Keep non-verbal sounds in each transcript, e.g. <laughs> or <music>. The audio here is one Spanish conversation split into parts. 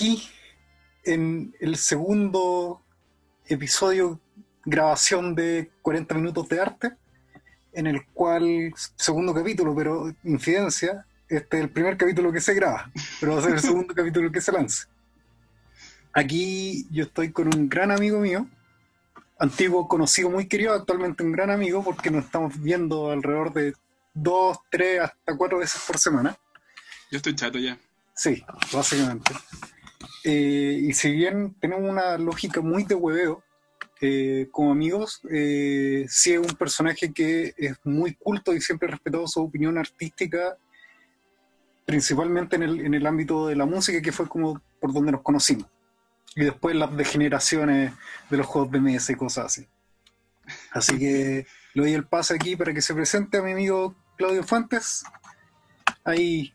Aquí en el segundo episodio, grabación de 40 minutos de arte, en el cual, segundo capítulo, pero infidencia, este es el primer capítulo que se graba, pero va a ser el segundo <laughs> capítulo que se lance. Aquí yo estoy con un gran amigo mío, antiguo conocido, muy querido, actualmente un gran amigo, porque nos estamos viendo alrededor de dos, tres, hasta cuatro veces por semana. Yo estoy chato ya. Sí, básicamente. Eh, y si bien tenemos una lógica muy de hueveo, eh, como amigos, eh, sí es un personaje que es muy culto y siempre ha respetado su opinión artística, principalmente en el, en el ámbito de la música, que fue como por donde nos conocimos. Y después las degeneraciones de los juegos de mesa y cosas así. Así que le doy el pase aquí para que se presente a mi amigo Claudio Fuentes. Ahí.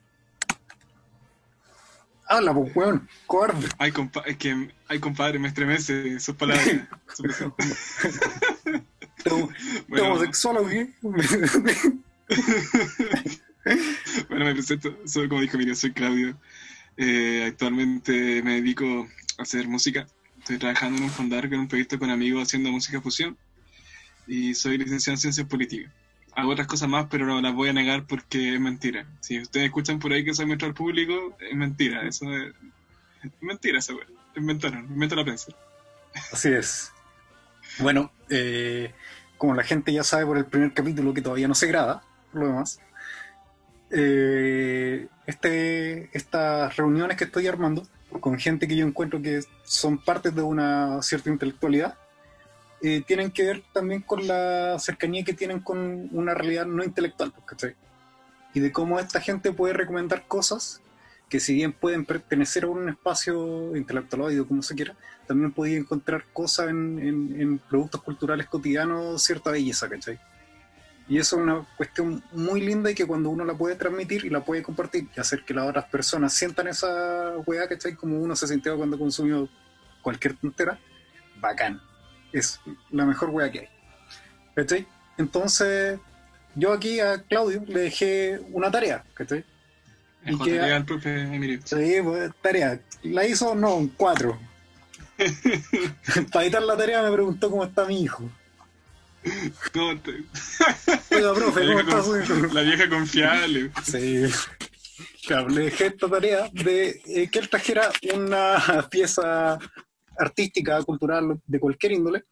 Habla, pues, weón, cobarde. Ay, compa es que, ay, compadre, me estremece sus palabras. <laughs> su presentación. ¿Estamos <laughs> Bueno. homosexual o qué? bueno, me presento, soy como dijo Miriam, soy Claudio. Eh, actualmente me dedico a hacer música. Estoy trabajando en un fondar en un proyecto con amigos haciendo música fusión. Y soy licenciado en ciencias políticas. Hago otras cosas más, pero no las voy a negar porque es mentira. Si ustedes escuchan por ahí que soy maestro al público, es mentira. Eso es, es mentira esa. Inventaron, inventa la prensa. Así es. Bueno, eh, como la gente ya sabe por el primer capítulo que todavía no se graba, por lo demás, eh, este, estas reuniones que estoy armando con gente que yo encuentro que son partes de una cierta intelectualidad, eh, tienen que ver también con la cercanía que tienen con una realidad no intelectual, pues, ¿cachai? Y de cómo esta gente puede recomendar cosas que si bien pueden pertenecer a un espacio intelectual como se quiera, también podía encontrar cosas en, en- en productos culturales cotidianos, cierta belleza, ¿cachai? Y eso es una cuestión muy linda y que cuando uno la puede transmitir y la puede compartir y hacer que las otras personas sientan esa weá, ¿cachai? Como uno se sintió cuando consumió cualquier tontera, bacán. Es la mejor weá que hay. ¿Cachai? Entonces, yo aquí a Claudio le dejé una tarea, ¿cachai? Y que- llega el profe Emilio. Sí, pues, tarea. ¿La hizo? No, un 4. <laughs> Para editar la tarea me preguntó cómo está mi hijo. No, te- Oiga, profe, la, ¿cómo está su hijo? la vieja confiable. Sí. Claro, le dejé esta tarea de eh, que él trajera una pieza artística, cultural, de cualquier índole,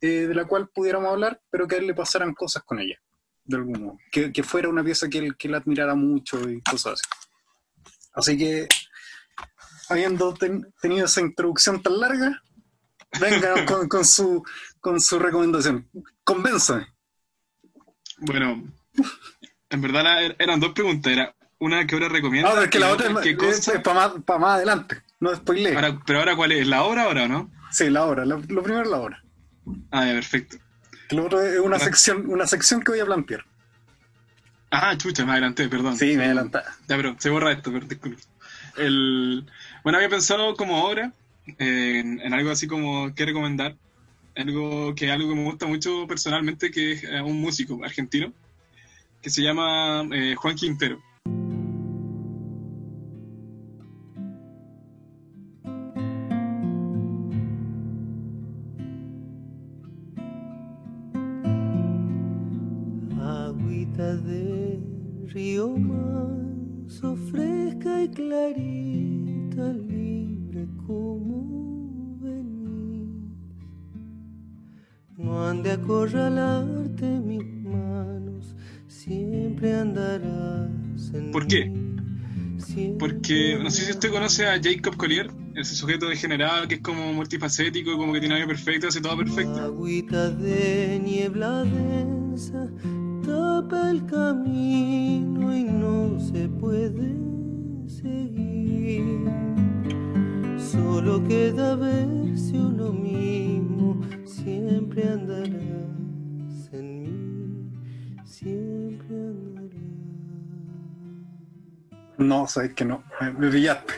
eh, de la cual pudiéramos hablar, pero que a él le pasaran cosas con ella, de algún modo. Que, que fuera una pieza que él, que él admirara mucho y cosas así. Así que, habiendo ten- tenido esa introducción tan larga, venga <laughs> con, con su, con su recomendación. Convénzame. Bueno, en verdad eran dos preguntas. Era una que ahora recomienda. Ah, pero es que la otra es, para más, pa' más adelante. No spoilé. Ahora- pero ahora, ¿cuál es? ¿La obra ahora o no? Sí, la hora. Lo, lo primero es la hora. Ah, ya, perfecto. Lo otro es una sección, una sección que voy a plantear. Ah, chucha, me adelanté, perdón. Sí, me adelantaba. Ya, pero se borra esto, pero disculpe. El... Bueno, había pensado como obra en, en algo así como que recomendar. Algo que algo que me gusta mucho personalmente, que es eh, un músico argentino, que se llama eh, Juan Quintero. Río manso, fresca y clarita, libre como venís. No han de acorralarte mis manos, siempre andarás en ¿Por qué? Porque no sé si usted conoce a Jacob Collier, ese sujeto degenerado que es como multifacético, como que tiene algo perfecto, hace todo perfecto. Agüita de niebla densa tapa el camino y no se puede seguir. Solo queda verse uno mismo, siempre andarás en mí, siempre andarás. No, sabes que no. Me, pillaste.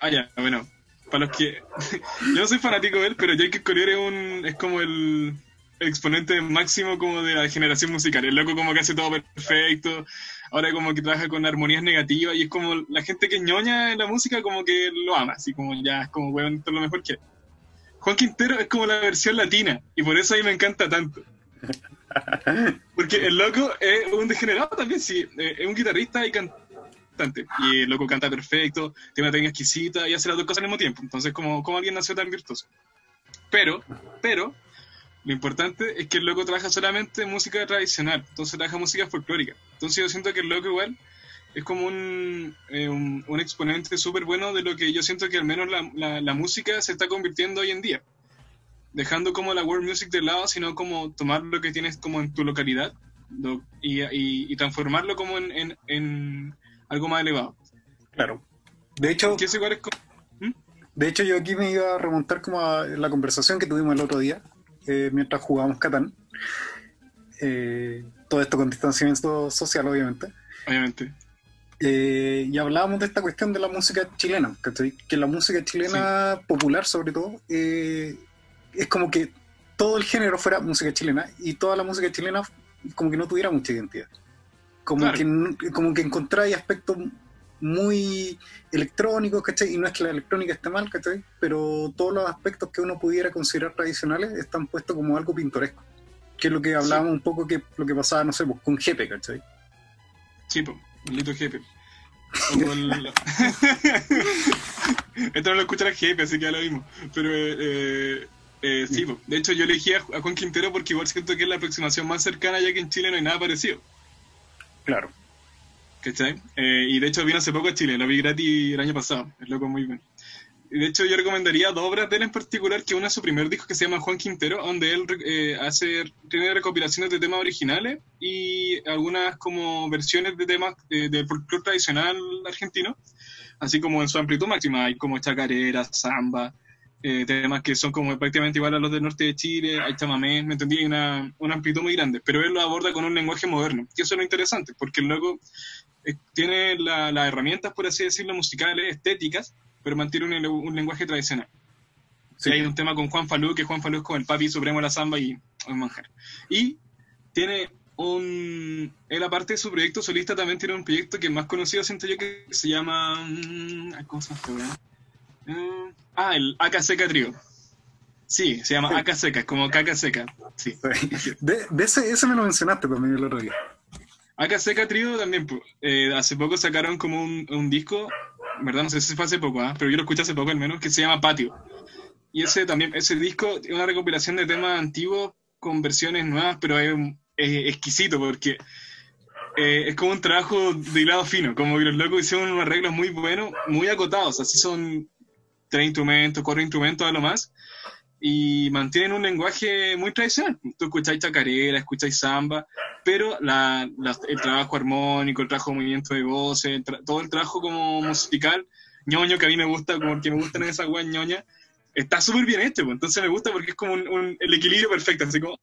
Ah, ya, bueno. Para los que. <laughs> Yo no soy fanático de él, pero Jacob Collier es, un, es como el exponente máximo como de la generación musical. El loco como que hace todo perfecto. ahora como que trabaja con armonías negativas y es como la gente que ñoña en la música como que lo ama, así como ya es como, bueno, esto es lo mejor que Juan Quintero es como la versión latina y por eso a mí me encanta tanto. Porque el loco es un degenerado también, sí, eh, es un guitarrista y cantante. Y el loco canta perfecto, tiene una técnica exquisita y hace las dos cosas al mismo tiempo. Entonces, como, como alguien nació tan virtuoso. Pero, pero, lo importante es que el loco trabaja solamente música tradicional, entonces trabaja música folclórica. Entonces yo siento que el loco igual es como un, eh, un, exponente súper bueno de lo que yo siento que al menos la, la, música se está convirtiendo hoy en día. Dejando como la world music de lado, sino como tomar lo que tienes como en tu localidad y, y, transformarlo como en, en, algo más elevado. Claro. De hecho, ¿Mm? de hecho yo aquí me iba a remontar como a la conversación que tuvimos el otro día eh, mientras jugábamos Catán. Eh, todo esto con distanciamiento social, obviamente. Obviamente. Eh, y hablábamos de esta cuestión de la música chilena, que la música chilena popular sobre todo, es como que todo el género fuera música chilena y toda la música chilena como que no tuviera mucha identidad. Como, que, como que encontráis aspectos muy electrónicos, ¿cachai? Y no es que la electrónica esté mal, ¿cachai? Pero todos los aspectos que uno pudiera considerar tradicionales están puestos como algo pintoresco. Que es lo que hablábamos un poco que lo que pasaba, no sé, pues, con Jepe, ¿cachai? Sí, pues, maldito Jepe. <laughs> <laughs> Esto no lo escucha la Jepe, así que ya lo vimos. Pero eh, eh, sí, pues. de hecho yo elegí a, Juan Quintero porque igual siento que es la aproximación más cercana, ya que en Chile no hay nada parecido. Claro. ¿Cachai? Eh, y de hecho vino hace poco a Chile, lo vi gratis el año pasado, es loco muy bien. Y de hecho yo recomendaría dos obras de él en particular, que una es su primer disco que se llama Juan Quintero, donde él eh, hace, tiene recopilaciones de temas originales y algunas como versiones de temas eh, del folclore tradicional argentino, así como en su amplitud máxima, hay como chacarera, samba, temas que son como prácticamente igual a los del norte de Chile, hay chamamé, me entendí, hay una, una amplitud muy grande, pero él lo aborda con un lenguaje moderno, y eso es lo interesante, porque luego eh, tiene las herramientas, por así decirlo, musicales, estéticas, pero mantiene un, lenguaje tradicional. hay un tema con Juan Falú, que Juan Falú es como el papi supremo de la samba y un manjar. Y tiene un... Él, aparte de su proyecto solista, también tiene un proyecto que es más conocido, siento yo, que se llama... Mm, ¿Cómo se llama? Uh, ah, el Aca Seca Trío. Sí, se llama Aca Seca, es como caca seca. Sí. <laughs> De, ese, ese me lo mencionaste también el otro día. Acá Seca Trío también, eh, hace poco sacaron como un, disco, verdad no sé si fue hace poco, ¿ah? pero yo lo escuché hace poco al menos, que se llama Patio. Y ese también, ese disco es una recopilación de temas antiguos con versiones nuevas, pero es, exquisito porque eh, es como un trabajo de hilado fino, como que los locos hicieron unos arreglos muy buenos, muy acotados, así son tres instrumentos, cuatro instrumentos a lo más, y mantienen un lenguaje muy tradicional. Tú escucháis chacarera, escucháis samba, pero la, el trabajo armónico, el trabajo de movimiento de voces, todo el trabajo como musical, ñoño, que a mí me gusta, como que me gustan esas weas ñoñas, está súper bien hecho, pues. entonces me gusta porque es como un, el equilibrio perfecto, así como,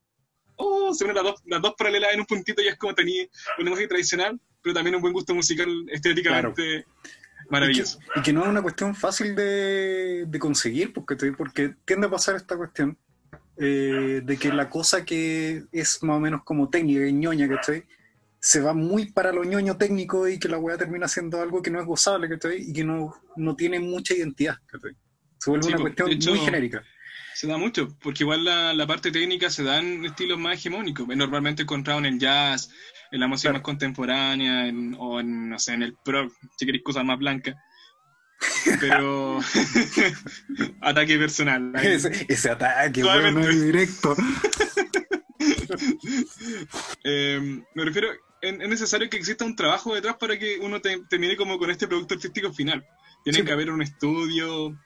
oh, se unen las dos, las dos paralelas en un puntito y es como tenía un lenguaje tradicional, pero también un buen gusto musical estéticamente. Maravilloso. Y que, no es una cuestión fácil de, conseguir, porque, porque tiende a pasar esta cuestión eh, de que la cosa que es más o menos como técnica y ñoña, ¿cachai? Se va muy para lo ñoño técnico y que la weá termina siendo algo que no es gozable, ¿cachai? Y que no, no tiene mucha identidad, ¿cachai? Se vuelve una cuestión muy genérica. Se da mucho, porque igual la, la, parte técnica se da en estilos más hegemónicos. Normalmente encontrado en el jazz, en la música más contemporánea, o en, no sé, en el pro, si queréis cosas más blancas. Pero <laughs> ataque personal. Ese, ataque, bueno, directo. <laughs> Em, me refiero, es necesario que exista un trabajo detrás para que uno termine como con este producto artístico final. Tiene que haber un estudio,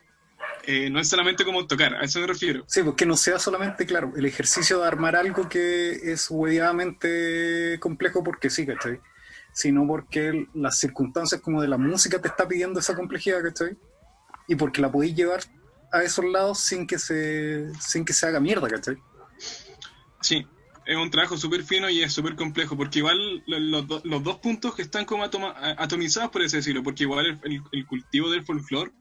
eh, no es solamente como tocar, a eso me refiero. Sí, porque pues no sea solamente, claro, el ejercicio de armar algo que es huevamente complejo porque sí, ¿cachai? Sino porque las circunstancias como de la música te está pidiendo esa complejidad, ¿cachai? Y porque la podéis llevar a esos lados sin que se, sin que se haga mierda, ¿cachai? Sí, es un trabajo súper fino y es súper complejo, porque igual los, dos puntos que están como atomizados, por así decirlo, porque igual el, el cultivo del folclore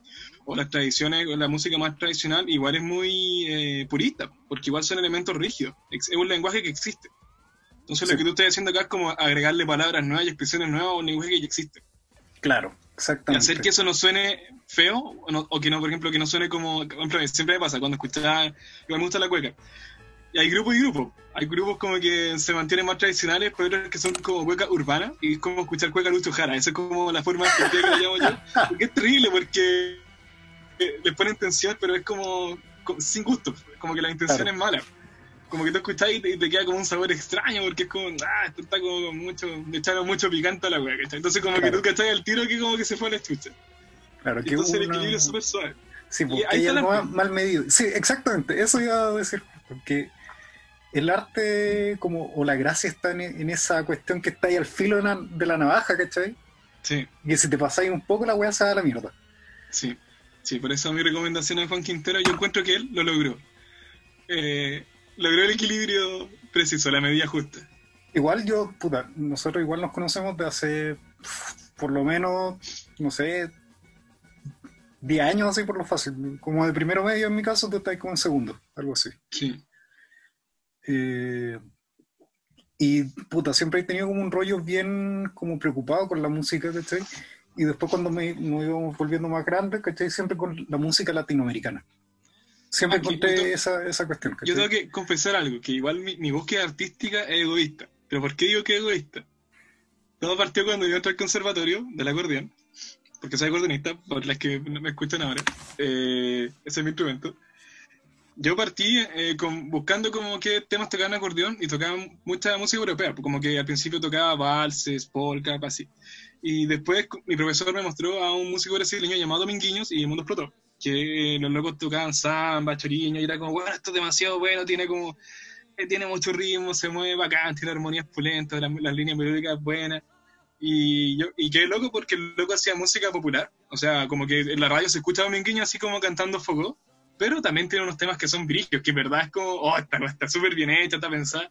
o las tradiciones, la música más tradicional, igual es muy eh, purista, porque igual son elementos rígidos, es un lenguaje que existe. Entonces lo que tú estás haciendo acá es como agregarle palabras nuevas y expresiones nuevas a un lenguaje que ya existe. Claro, exactamente. Y hacer que eso no suene feo, o, que no, por ejemplo, que no suene como, siempre me pasa, cuando escuchaba, igual me gusta la cueca, y hay grupos y grupos. Hay grupos como que se mantienen más tradicionales, pero otros que son como cueca urbana, y es como escuchar cueca Lucho Jara. Esa es como la forma que lo llamo yo. Porque es terrible, porque eh, le ponen tensión, pero es como, sin gusto. Como que la intención es mala. Como que tú escuchas y te, queda como un sabor extraño, porque es como, ah, esto está como mucho, le echaron mucho picante a la wea, Entonces como que tú cachai el tiro que como que se fue a la chucha. Claro, que Entonces el equilibrio es súper suave. Sí, porque hay algo mal medido. Sí, exactamente, eso iba a decir. Porque el arte como o la gracia está en, esa cuestión que está ahí al filo de la, navaja, ¿cachai? Sí. Y que si te pasáis un poco la weá se da a la mierda. Sí, sí, por eso mi recomendación a Juan Quintero, yo encuentro que él lo logró. Eh, logró el equilibrio preciso, la medida justa. Igual yo, puta, nosotros igual nos conocemos de hace por lo menos, no sé, 10 años así por lo fácil. Como de primero medio en mi caso, tú estás como en segundo, algo así. Sí. Eh, y puta, siempre he tenido como un rollo bien como preocupado con la música, ¿cachai? Y después cuando me, me íbamos volviendo más grande, ¿cachai? Siempre con la música latinoamericana. Siempre encontré esa, esa, cuestión. Yo tengo que confesar algo, que igual mi, búsqueda artística es egoísta. ¿Pero por qué digo que es egoísta? Todo partió cuando yo entré al conservatorio del acordeón, porque soy acordeonista, por las que me escuchan ahora. Eh, ese es mi instrumento yo partí eh, con, buscando como qué temas tocaban acordeón y tocaban mucha música europea, como que al principio tocaba valses, polka, así. Y después mi profesor me mostró a un músico brasileño llamado Dominguinhos y el mundo explotó. Que los locos tocaban samba, choriño y era como, bueno, esto es demasiado bueno, tiene como, eh, tiene mucho ritmo, se mueve bacán, tiene armonías pulentas, las, líneas melódicas buenas. Y yo, y qué loco porque el loco hacía música popular, o sea, como que en la radio se escucha a así como cantando foco pero también tiene unos temas que son brillos, que en verdad es como, oh, está súper bien hecha, está pensada.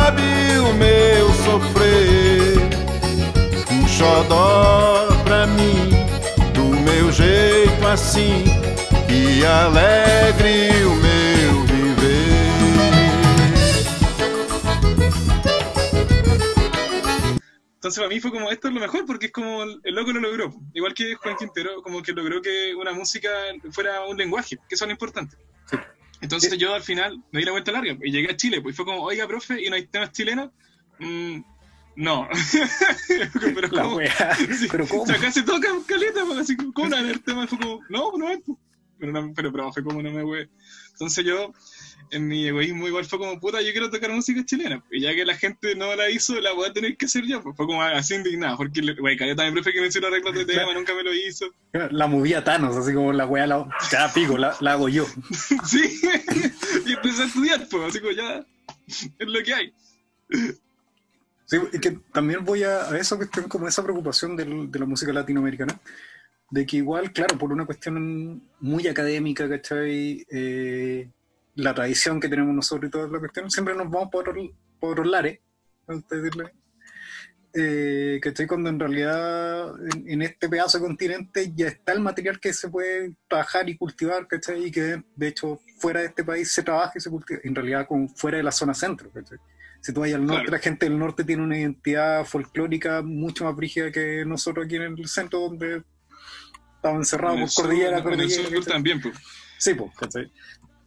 pra mim, do meu jeito assim, e alegre o meu viver. Entonces para mí fue como, esto es lo mejor, porque es como el loco lo logró. Igual que Juan Quintero, como que logró que una música fuera un lenguaje, que eso es lo importante. Entonces yo al final me di la vuelta larga y llegué a Chile, pues fue como, oiga, profe, ¿y no hay temas chilenos? Mm, no. <laughs> pero <laughs> la ¿cómo? pero ¿cómo? O sea, casi toca caleta, pues, así como, ¿cómo el tema? Fue como, no, no es. Pero, no, pero profe, ¿cómo no me voy? Entonces yo, en mi egoísmo igual fue como, puta, yo quiero tocar música chilena. Y ya que la gente no la hizo, la voy a tener que hacer yo. Pues fue como así indignado, porque, güey, caleta mi profe que me hicieron arreglos de tema, <laughs> nunca me lo hizo. La movía Thanos, así como la weá, la, cada pico, la, la hago yo. sí, y empecé a estudiar, pues, así como ya, es lo que hay. Sí, y que también voy a, eso que tengo como esa preocupación de la música latinoamericana, de que igual, claro, por una cuestión muy académica, ¿cachai? Eh, la tradición que tenemos nosotros y toda la cuestión, siempre nos vamos por, por otros lares, decirle. Eh, ¿cachai? Cuando en realidad en, este pedazo de continente ya está el material que se puede trabajar y cultivar, ¿cachai? Y que de hecho fuera de este país se trabaja y se cultiva, en realidad como fuera de la zona centro, ¿cachai? Si tú vas al norte, la gente del norte tiene una identidad folclórica mucho más brígida que nosotros aquí en el centro, donde estamos encerrados por cordillera. cordillera también, pues. Sí, pues, ¿cachai?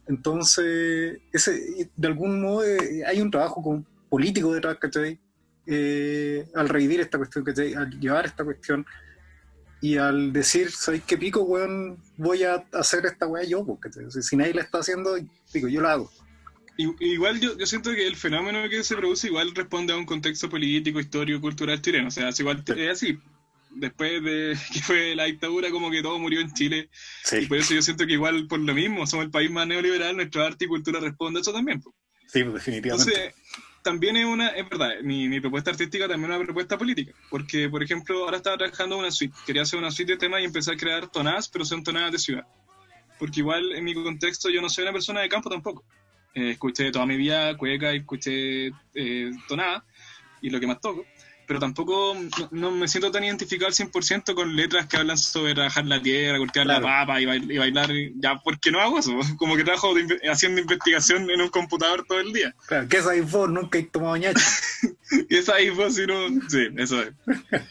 Entonces, ese, de algún modo eh, hay un trabajo como político detrás, ¿cachai? Eh, al revivir esta cuestión, ¿cachai? Al llevar esta cuestión y al decir, ¿sabéis qué pico, weón? Voy a hacer esta weá yo, porque si nadie la está haciendo, digo, yo la hago. Igual yo, yo siento que el fenómeno que se produce igual responde a un contexto político, histórico, cultural chileno. O sea, es igual es así. Después de <laughs> que fue la dictadura, como que todo murió en Chile. Y por eso yo siento que igual por lo mismo, somos el país más neoliberal, nuestra arte y cultura responde a eso también. Sí, pues, definitivamente. Entonces, también es una, es verdad, mi, mi, propuesta artística también es una propuesta política, porque por ejemplo ahora estaba trabajando una suite, quería hacer una suite de temas y empezar a crear tonadas, pero son tonadas de ciudad, porque igual en mi contexto yo no soy una persona de campo tampoco, eh, escuché toda mi vida cueca y escuché eh, tonada y lo que más toco, pero tampoco no, me siento tan identificado al 100% con letras que hablan sobre trabajar la tierra, cortar la papa y, bailar, ya, porque no hago eso, <laughs> como que trabajo haciendo investigación en un computador todo el día. Claro, ¿qué es vos? Nunca he tomado ñacho. ¿Qué es vos si no? Sí, eso es. <laughs>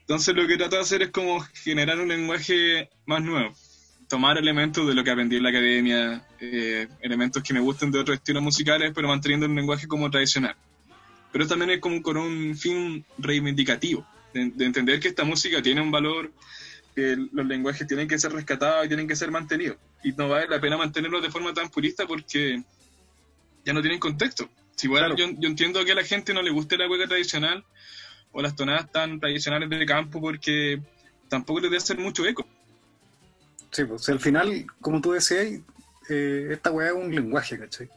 Entonces lo que trato de hacer es como generar un lenguaje más nuevo. Tomar elementos de lo que aprendí en la academia, eh, elementos que me gusten de otros estilos musicales, pero manteniendo un lenguaje como tradicional pero también es como con un fin reivindicativo, de, entender que esta música tiene un valor, que los lenguajes tienen que ser rescatados y tienen que ser mantenidos. Y no vale la pena mantenerlos de forma tan purista porque ya no tienen contexto. Si igual yo, entiendo que a la gente no le guste la hueca tradicional o las tonadas tan tradicionales de campo porque tampoco les debe hacer mucho eco. Sí, pues al final, como tú decías, eh, esta hueá es un lenguaje, ¿cachai?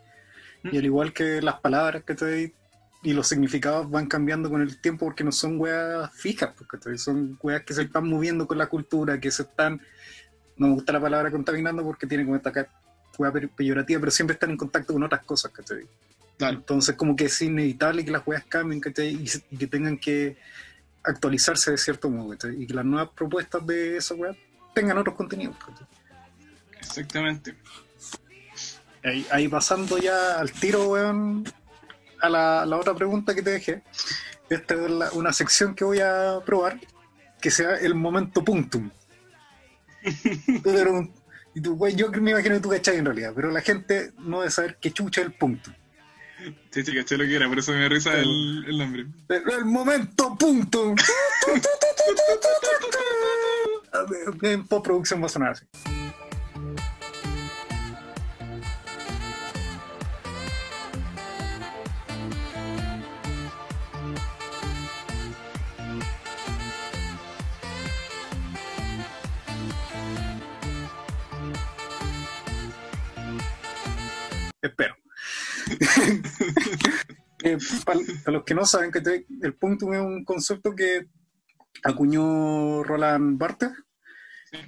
Y al igual que las palabras, que te y los significados van cambiando con el tiempo porque no son weas fijas, porque son weas que se están moviendo con la cultura, que se están, no me gusta la palabra contaminando porque tiene como esta wea peyorativa, pero siempre están en contacto con otras cosas, ¿cachai? Entonces como que es inevitable que las weas cambien, ¿cachai? Y, que tengan que actualizarse de cierto modo, Y que las nuevas propuestas de esas weas tengan otros contenidos, Exactamente. Ahí, ahí, pasando ya al tiro, weón, a la, la, otra pregunta que te dejé. Esta es una sección que voy a probar, que sea el momento punctum. <laughs> y tú, yo me imagino que tú cachai en realidad, pero la gente no debe saber qué chucha es el punto. Sí, sí, caché lo que era, por eso me risa el, el nombre. El, momento puntum. <laughs> en postproducción va a sonar así. espero. <laughs> Eh, para, los que no saben, que el punto es un concepto que acuñó Roland Barthes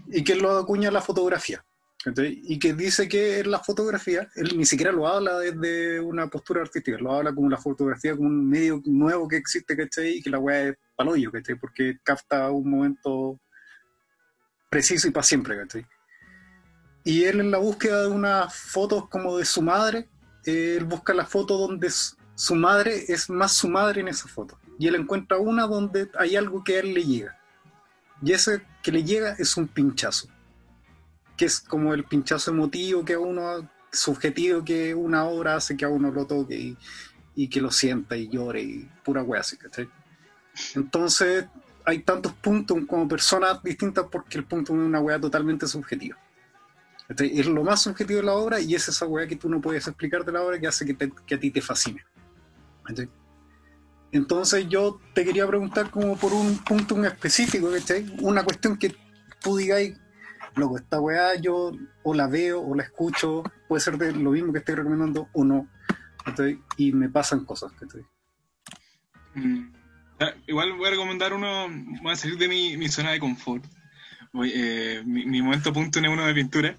y que lo acuña la fotografía. Y que dice que en la fotografía, él ni siquiera lo habla desde una postura artística, lo habla como la fotografía, como un medio nuevo que existe, ¿cachai? Y que la weá es paloyo, ¿cachai? Porque capta un momento preciso y para siempre, ¿cachai? Y él en la búsqueda de unas fotos como de su madre, él busca la foto donde su madre es más su madre en esa foto. Y él encuentra una donde hay algo que a él le llega. Y ese que le llega es un pinchazo. Que es como el pinchazo emotivo que a uno, subjetivo que una obra hace que a uno lo toque y, que lo sienta y llore y pura wea así, Entonces hay tantos puntos como personas distintas porque el punto es una wea totalmente subjetiva. Es lo más subjetivo de la obra y es esa weá que tú no puedes explicar de la obra que hace que, a ti te fascine. Entonces yo te quería preguntar como por un punto en específico, Una cuestión que tú digáis, loco, esta weá yo o la veo o la escucho, puede ser de lo mismo que estoy recomendando o no, y me pasan cosas, mm. Igual voy a recomendar uno, voy a salir de mi, zona de confort. Eh, mi, mi, momento punto en uno de pintura.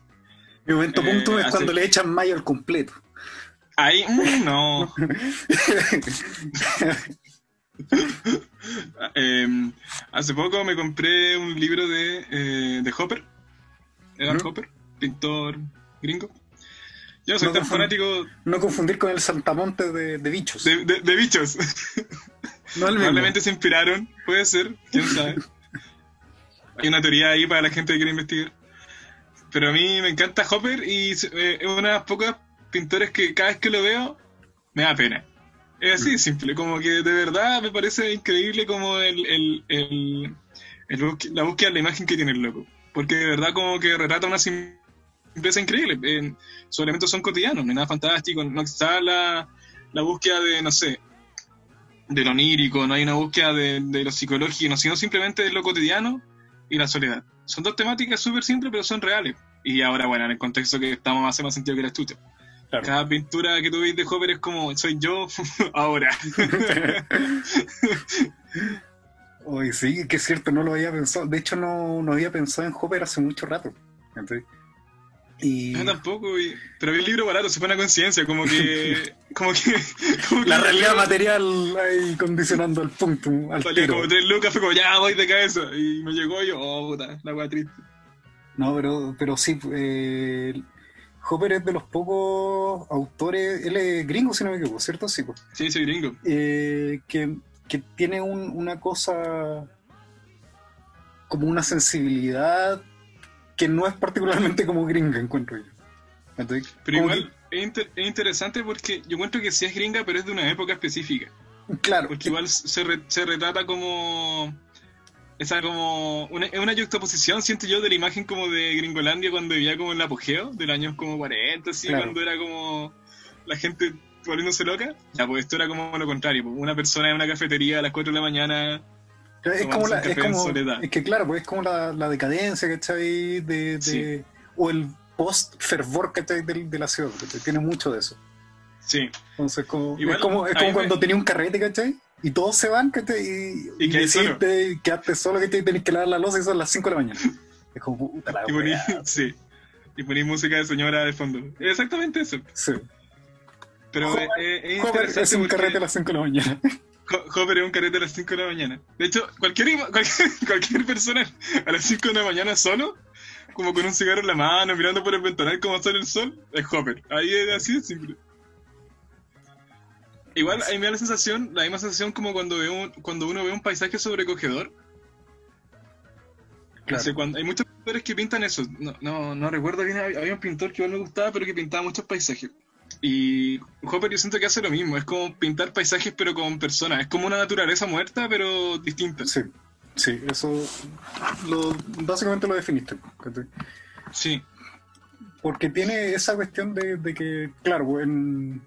Mi momento punto es eh, cuando le echan mayo al completo. Ahí, mm, no. <laughs> <laughs> <laughs> Em, hace poco me compré un libro de, eh, de Hopper, Edward Hopper, pintor gringo. Yo no soy tan fanático. No confundir con el Saltamonte de, de bichos. De, de, bichos. <laughs> Probablemente se inspiraron, puede ser, quién sabe. <laughs> Hay una teoría ahí para la gente que quiere investigar. Pero a mí me encanta Hopper y eh, es una de las pocas pintores que cada vez que lo veo me da pena. Es así simple, como que de verdad me parece increíble como el, el, el, la búsqueda de la imagen que tiene el loco. Porque de verdad como que retrata una empieza increíble. Eh, sus elementos son cotidianos, no hay nada fantástico, no está la, la búsqueda de, no sé, de lo onírico, no hay una búsqueda de, de lo psicológico, sino simplemente de lo cotidiano y la soledad. Son dos temáticas súper simples, pero son reales. Y ahora, bueno, en el contexto que estamos, hace más sentido que el estudio. Claro. Cada pintura que tú ves de Hopper es como, soy yo <laughs> ahora. <laughs> Oye, sí, que es cierto, no lo había pensado. De hecho, no, no había pensado en Hopper hace mucho rato. Y Yo tampoco, y- pero vi el libro barato, se fue una conciencia, como que, <laughs> como que, como que la realidad material ahí condicionando al punto, al Salía tiro. como tres lucas, fue como, ya voy de cabeza. Y me llegó y yo, oh puta, la wea triste. No, pero, pero sí, eh, Hopper es de los pocos autores, él es gringo si no me equivoco, ¿cierto? Sí, pues. Sí, soy gringo. Eh, que, que tiene un- una cosa como una sensibilidad que no es particularmente como gringa, encuentro yo. Pero igual es, inter- es interesante porque yo encuentro que sí es gringa, pero es de una época específica. claro, Porque igual se, re- se retrata como. Esa como. Una, una juxtaposición, siento yo, de la imagen como de Gringolandia cuando vivía como en el apogeo, de los años como 40, así, Claro. cuando era como. La gente volviéndose loca. Ya, pues esto era como lo contrario. pues, Una persona en una cafetería a las 4 de la mañana. es como la, es como, soledad. es que claro, pues es como la, la decadencia, ¿cachai? De, de, Sí. O el post-fervor, ¿cachai? De, de la ciudad, ¿cachai? Tiene mucho de eso. Sí. Entonces, como, Igual, es como, es como cuando me- tenía un carrete, ¿cachai? Y todos se van, ¿cachai? Y, Y quedas solo. decirte, quedaste solo, ¿cachai? Y tenés que lavar la losa y son las 5 de la mañana. <laughs> Es como, puta la Y <laughs> sí. Y poní música de señora de fondo. Exactamente eso. Sí. Pero Hopper- es, es- es Hopper interesante es un carrete a las 5 de la mañana. <laughs> Ho- Hopper es un carrete a las 5 de la mañana. De hecho, cualquier, cualquier, cualquier persona a las 5 de la mañana solo, como con un cigarro en la mano, mirando por el ventanal como sale el sol, es Hopper. Ahí es así de simple. Igual, ahí me da la sensación, la misma sensación como cuando, veo un- cuando uno ve un paisaje sobrecogedor. No sé, cuando, hay muchos pintores que pintan eso. No, no, no recuerdo bien, había había un pintor que igual me gustaba, pero que pintaba muchos paisajes. Y Hopper yo siento que hace lo mismo, es como pintar paisajes pero con personas, es como una naturaleza muerta pero distinta. Sí, sí, eso lo, básicamente lo definiste. Sí, Porque tiene esa cuestión de, de que, claro, en,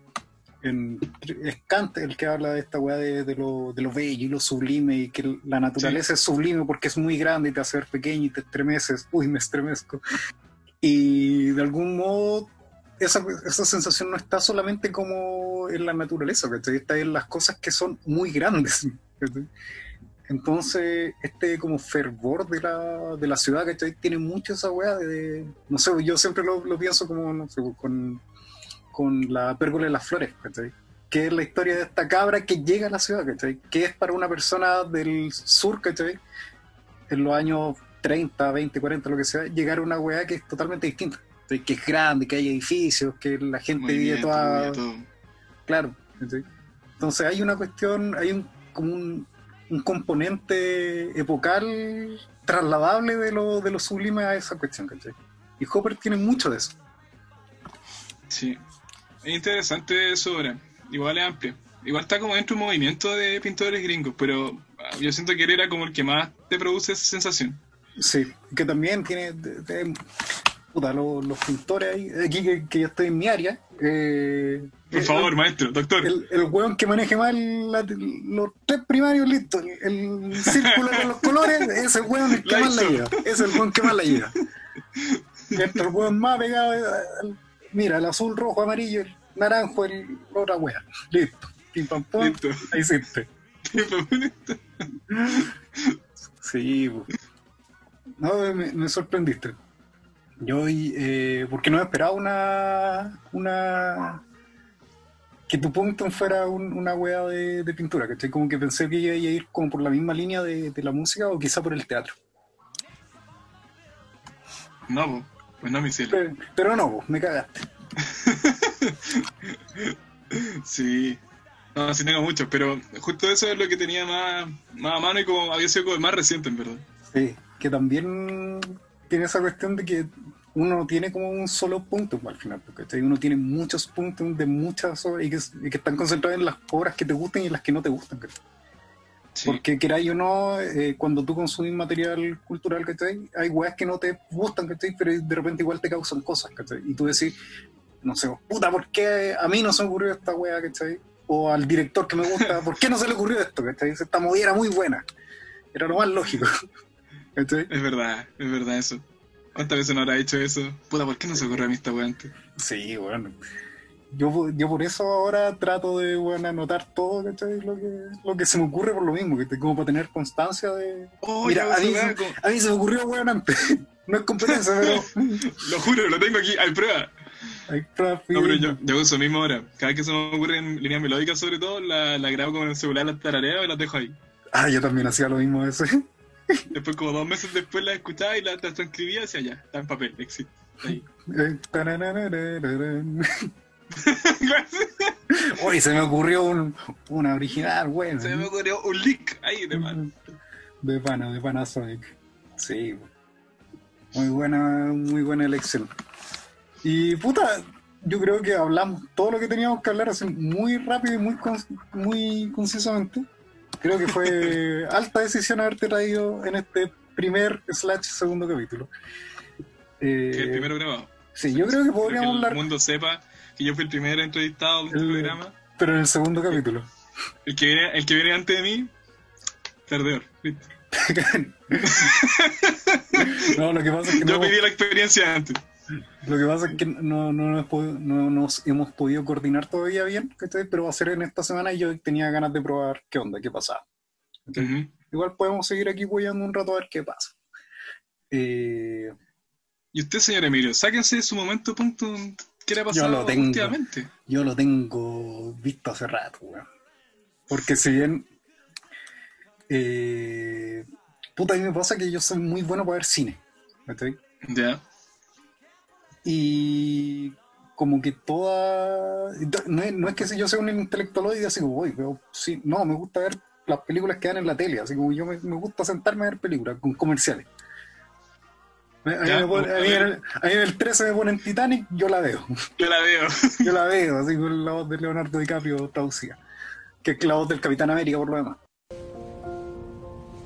en es Kant el que habla de esta weá de, de lo, de lo bello y lo sublime y que la naturaleza es sublime porque es muy grande y te hace ver pequeño y te estremeces. <laughs> Uy, me estremezco. Y de algún modo esa, esa sensación no está solamente como en la naturaleza, ¿cachai? está en las cosas que son muy grandes. <laughs> ¿cachai? Entonces, este como fervor de la, de la ciudad, ¿cachai? Tiene mucho esa weá de, no sé, yo siempre lo, lo pienso como, no sé, con, con la pérgola de las flores, ¿cachai? Que es la historia de esta cabra que llega a la ciudad, ¿cachai? Que es para una persona del sur, ¿cachai? En los años 30, 20, 40, lo que sea, llegar a una weá que es totalmente distinta. ¿cachai? Que es grande, que hay edificios, que la gente vive toda... Claro. ¿cachai? Entonces hay una cuestión, hay un como un, un componente epocal trasladable de lo, de lo sublime a esa cuestión, ¿cachai? Y Hopper tiene mucho de eso. Sí. Es interesante su obra, igual es amplia. Igual está como dentro de un movimiento de pintores gringos, pero ah, yo siento que él era como el que más te produce esa sensación. Sí, que también tiene de- de- puta, lo- los, pintores ahí, aquí que, que yo estoy en mi área. eh, Por el- favor, maestro, doctor. El, el weón que maneje mal la- los tres primarios, listo. El, círculo de los colores, ese es el weón el que La más la hizo. lleva. Ese es el weón que más la lleva. <laughs> Mientras el weón más pegado, al- mira, el azul, rojo, amarillo, el naranjo, el otra wea. Listo. Pim pam pum, Listo. ahí hiciste. Sí, po. no, me, me sorprendiste. Yo, eh, porque no esperaba una, una, que tu punto fuera un- una wea de, de pintura, ¿cachai? Como que pensé que iba a ir como por la misma línea de, de la música o quizá por el teatro. No, pues no, mi cielo. Pero, pero no, me cagaste. <laughs> Sí. No, sí tengo muchos, pero justo eso es lo que tenía más, más a mano y como había sido como el más reciente, en verdad. Sí, que también tiene esa cuestión de que uno no tiene como un solo punto al final, porque uno tiene muchos puntos de muchas obras y que, y que están concentrados en las obras que te gustan y en las que no te gustan. ¿cachai? Sí. Porque queráis o no, eh, cuando tú consumís material cultural, ¿cachai? Hay weas que no te gustan, ¿cachai? Pero de repente igual te causan cosas, ¿cachai? Y tú decís, no sé, puta, ¿por qué a mí no se me ocurrió esta wea, ¿cachai? O al director que me gusta, <laughs> ¿por qué no se le ocurrió esto, ¿cachai? Esta movida era muy buena. Era lo más lógico, <laughs> ¿cachai? Es verdad, es verdad eso. ¿Cuántas veces no habrá hecho eso? Puta, ¿por qué no se ocurrió a mí esta weá antes? Sí, bueno. Yo, yo por eso ahora trato de bueno, anotar todo ¿cachai? Lo, que, lo que se me ocurre por lo mismo, ¿cachai? como para tener constancia de... Oh, Mira, a mí, se, weá, como- a mí se me ocurrió weón antes. <laughs> No es competencia, pero <laughs> Lo juro, lo tengo aquí, hay prueba. hay pruebas No, pero yo, yo hago eso mismo ahora. Cada vez que se me ocurren líneas melódicas, sobre todo, la, la grabo como en el celular, las tarareo y las dejo ahí. Ah, yo también hacía lo mismo ese. <laughs> Después, como dos meses después, las escuchaba y las transcribía hacia allá. Está en papel, existe. Ahí. <laughs> Eh. Uy, se me ocurrió un, una original, weón. Se me ocurrió un leak ahí de mal. De pana, de Panasonic. Sí. Muy buena, muy buena elección. Y puta, yo creo que hablamos todo lo que teníamos que hablar así muy rápido y muy, muy concisamente. Creo que fue <laughs> alta decisión haberte traído en este primer slash segundo capítulo. Eh, el primero grabado. sí, yo creo que podríamos que hablar, el mundo sepa que yo fui el primer entrevistado de este El- programa. pero en el segundo capítulo. El que, viene, el que viene antes de mí, perdedor. <laughs> No, lo que pasa es que Yo no, pedí la experiencia antes. Lo que pasa es que no, no, no nos hemos podido coordinar todavía bien, pero va a ser en esta semana y yo tenía ganas de probar qué onda, qué pasaba. Igual podemos seguir aquí apoyando un rato a ver qué pasa. Eh, Y usted, señor Emilio, sáquense su momento punto que le ha pasado lo tengo. últimamente. yo lo tengo visto hace rato, weón. Porque si bien... eh, puta, a mí me pasa que yo soy muy bueno para ver cine. ¿cachai? Ya. Y como que toda... No es, no es que si yo sea un intelectual y así como, "Uy, pero sí, no, me gusta ver las películas que dan en la tele, así como yo me, me gusta sentarme a ver películas con comerciales. A mí, Ya, me pone- a mí en el, a mí en el 13 me ponen Titanic, yo la veo. Yo la veo. Yo la veo, así con la voz de Leonardo DiCaprio traducida. Que es la voz del Capitán América por lo demás.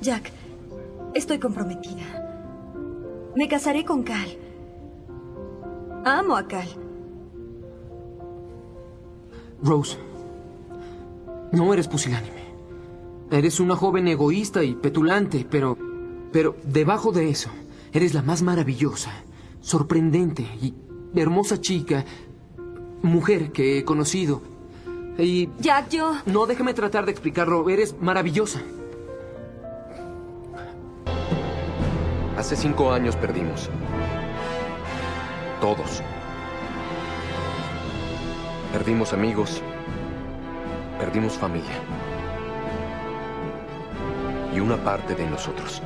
Jack, estoy comprometida. Me casaré con Cal. Amo a Cal. Rose, no eres pusilánime. Eres una joven egoísta y petulante, pero... Pero debajo de eso, eres la más maravillosa, sorprendente y hermosa chica, mujer que he conocido. Y... Jack, yo... No, déjame tratar de explicarlo. Eres maravillosa. Hace cinco años perdimos. Todos. Perdimos amigos. Perdimos familia. Y una parte de nosotros.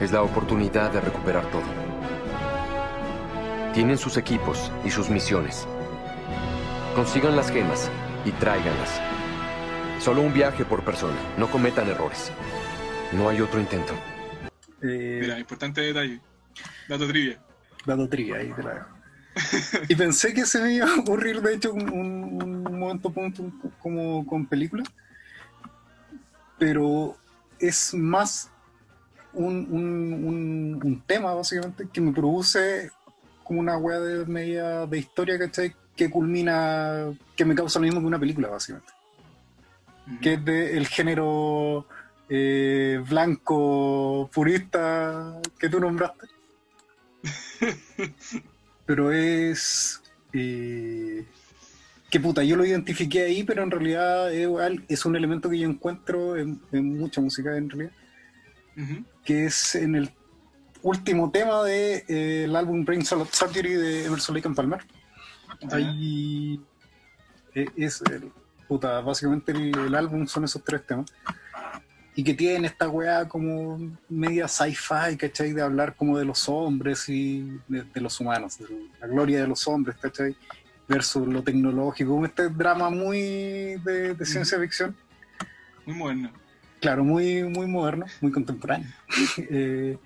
Es la oportunidad de recuperar todo. Tienen sus equipos y sus misiones. Consigan las gemas y tráiganlas. Solo un viaje por persona. No cometan errores. No hay otro intento. Eh, Mira, importante detalle. Dato trivia. Dato trivia, ahí te la dejo. Y pensé que se me iba a ocurrir, de hecho, un, un- un momento punto como con película. Pero es más un, un- un- tema, básicamente, que me produce como una weá de media de historia, ¿cachai? Que culmina, que me causa lo mismo que una película, básicamente. Que es del género eh, blanco purista que tú nombraste. <laughs> pero es. eh, que puta, yo lo identifiqué ahí, pero en realidad es, es un elemento que yo encuentro en, en mucha música en realidad. Que es en el último tema del de, eh, el álbum Brain Surgery de Emerson Lake and Palmer. Ahí eh, es el- puta, básicamente el, el álbum son esos tres temas. Y que tienen esta weá como media sci-fi, ¿cachai? De hablar como de los hombres y de, de los humanos, de la gloria de los hombres, ¿cachai? Versus lo tecnológico, como este drama muy de, de ciencia ficción Muy bueno. Claro, muy, muy moderno, muy contemporáneo. <laughs> Eh,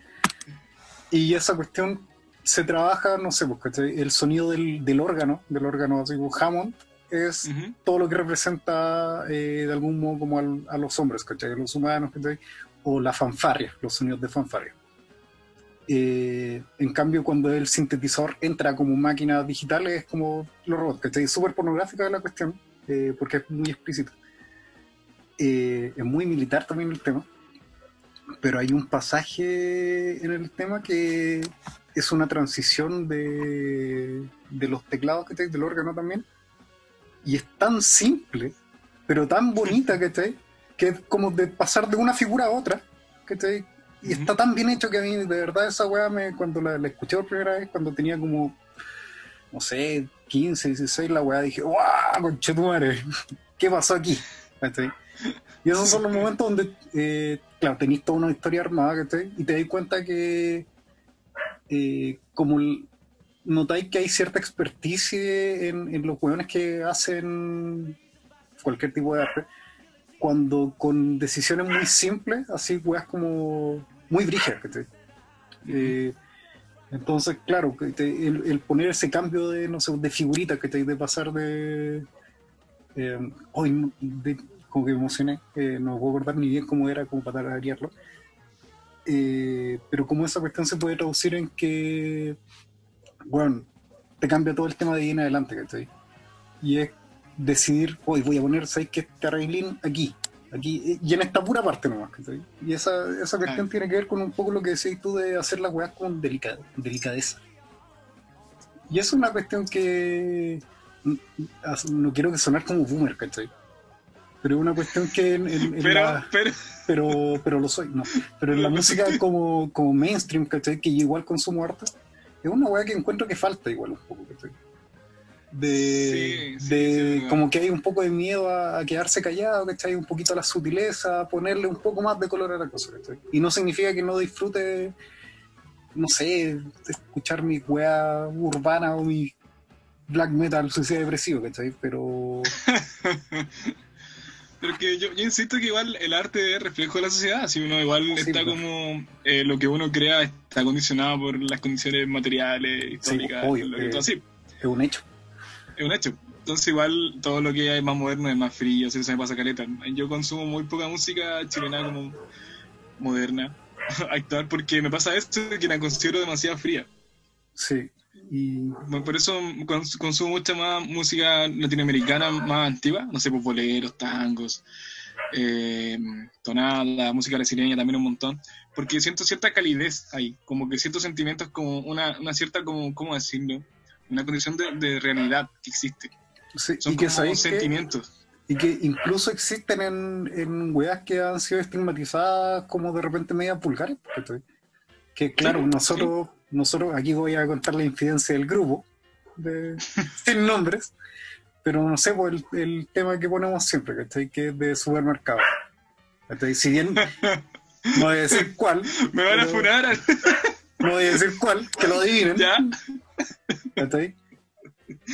y esa cuestión se trabaja, no sé, pues, ¿cachai? el sonido del, del órgano, del órgano así como Hammond, es todo lo que representa eh, de algún modo como al- a los hombres, ¿cachai? A los humanos, ¿cachai? O la fanfarria, los sonidos de fanfarria. Eh, en cambio, cuando el sintetizador entra como máquina digital, es como los robots, ¿cachai? Es súper pornográfica la cuestión, eh, porque es muy explícito. Eh, es muy militar también el tema, pero hay un pasaje en el tema que es una transición de, de los teclados, ¿cachai? Del órgano también. Y es tan simple, pero tan bonita, ¿cachai? Que es como de pasar de una figura a otra. Y está tan bien hecho que a mí, de verdad, esa weá, me, cuando la, la escuché por primera vez, cuando tenía como, no sé, 15, 16, la weá, dije, ¡guau, conchetumare! ¿Qué pasó aquí? ¿Cachai? Y esos son los momentos donde, eh, claro, tenéis toda una historia armada, ¿cachai? Y te das cuenta que, eh, como notáis que hay cierta experticia en, en los hueones que hacen cualquier tipo de arte, cuando con decisiones muy simples, así weas como muy brígidas, ¿cachai? Eh, entonces, claro, el, poner ese cambio de, no sé, de figurita, que te de pasar de. eh, de- como que me emocioné, eh, no puedo acordar ni bien cómo era, como para tararearlo. Eh, pero como esa cuestión se puede traducir en que, bueno, te cambia todo el tema de ahí en adelante, ¿cachai? Y es decidir, hoy voy a poner, ¿sabes qué? Este arreglín aquí, aquí, y en esta pura parte nomás, ¿cachai? Y esa, esa cuestión Ah. tiene que ver con un poco lo que decís tú de hacer las weas con delica- delicadeza. Y es una cuestión que no quiero que sonar como boomer, ¿cachai? Pero es una cuestión que en, en- en Pero, la- pero, pero, pero lo soy, no. Pero en la música como, como mainstream, ¿cachai? Que igual consumo arte, es una weá que encuentro que falta igual un poco, ¿cachai? De, Sí, sí, de sí, como que hay un poco de miedo a, a quedarse callado, ¿cachai? Un poquito a la sutileza, ponerle un poco más de color a la cosa, ¿cachai? Y no significa que no disfrute, no sé, escuchar mi weá urbana o mi black metal suicida depresivo, ¿cachai? Pero <laughs> pero que yo, yo insisto que igual el arte es reflejo de la sociedad. Si uno igual Sí, está como. eh, lo que uno crea está condicionado por las condiciones materiales, históricas, obvio, lo que eh. así. es un hecho. Es un hecho. Entonces igual todo lo que hay más moderno es más frío, así que se me pasa caleta. Yo consumo muy poca música chilena como moderna, <laughs> actual, porque me pasa esto que la considero demasiado fría. Sí. Y Bueno, Por eso cons- consumo mucha más música latinoamericana más antigua, no sé, pues boleros, tangos, eh, tonada, música brasileña también un montón, porque siento cierta calidez ahí, como que ciertos sentimientos, como una, una cierta, como, ¿cómo decirlo? Una condición de, de realidad que existe. Sí, Son y que como sabéis que, sentimientos. y que incluso existen en, en weas que han sido estigmatizadas como de repente medias vulgares. Que claro, Sí, nosotros, nosotros, aquí voy a contar la infidencia del grupo, de, <laughs> sin nombres, pero no sé, pues el, el tema que ponemos siempre, ¿cachai? que es de supermercado. ¿cachai? Si bien <laughs> no voy a decir cuál, Me van a funar, no voy a decir cuál, que lo adivinen. ¿ya? ¿cachai?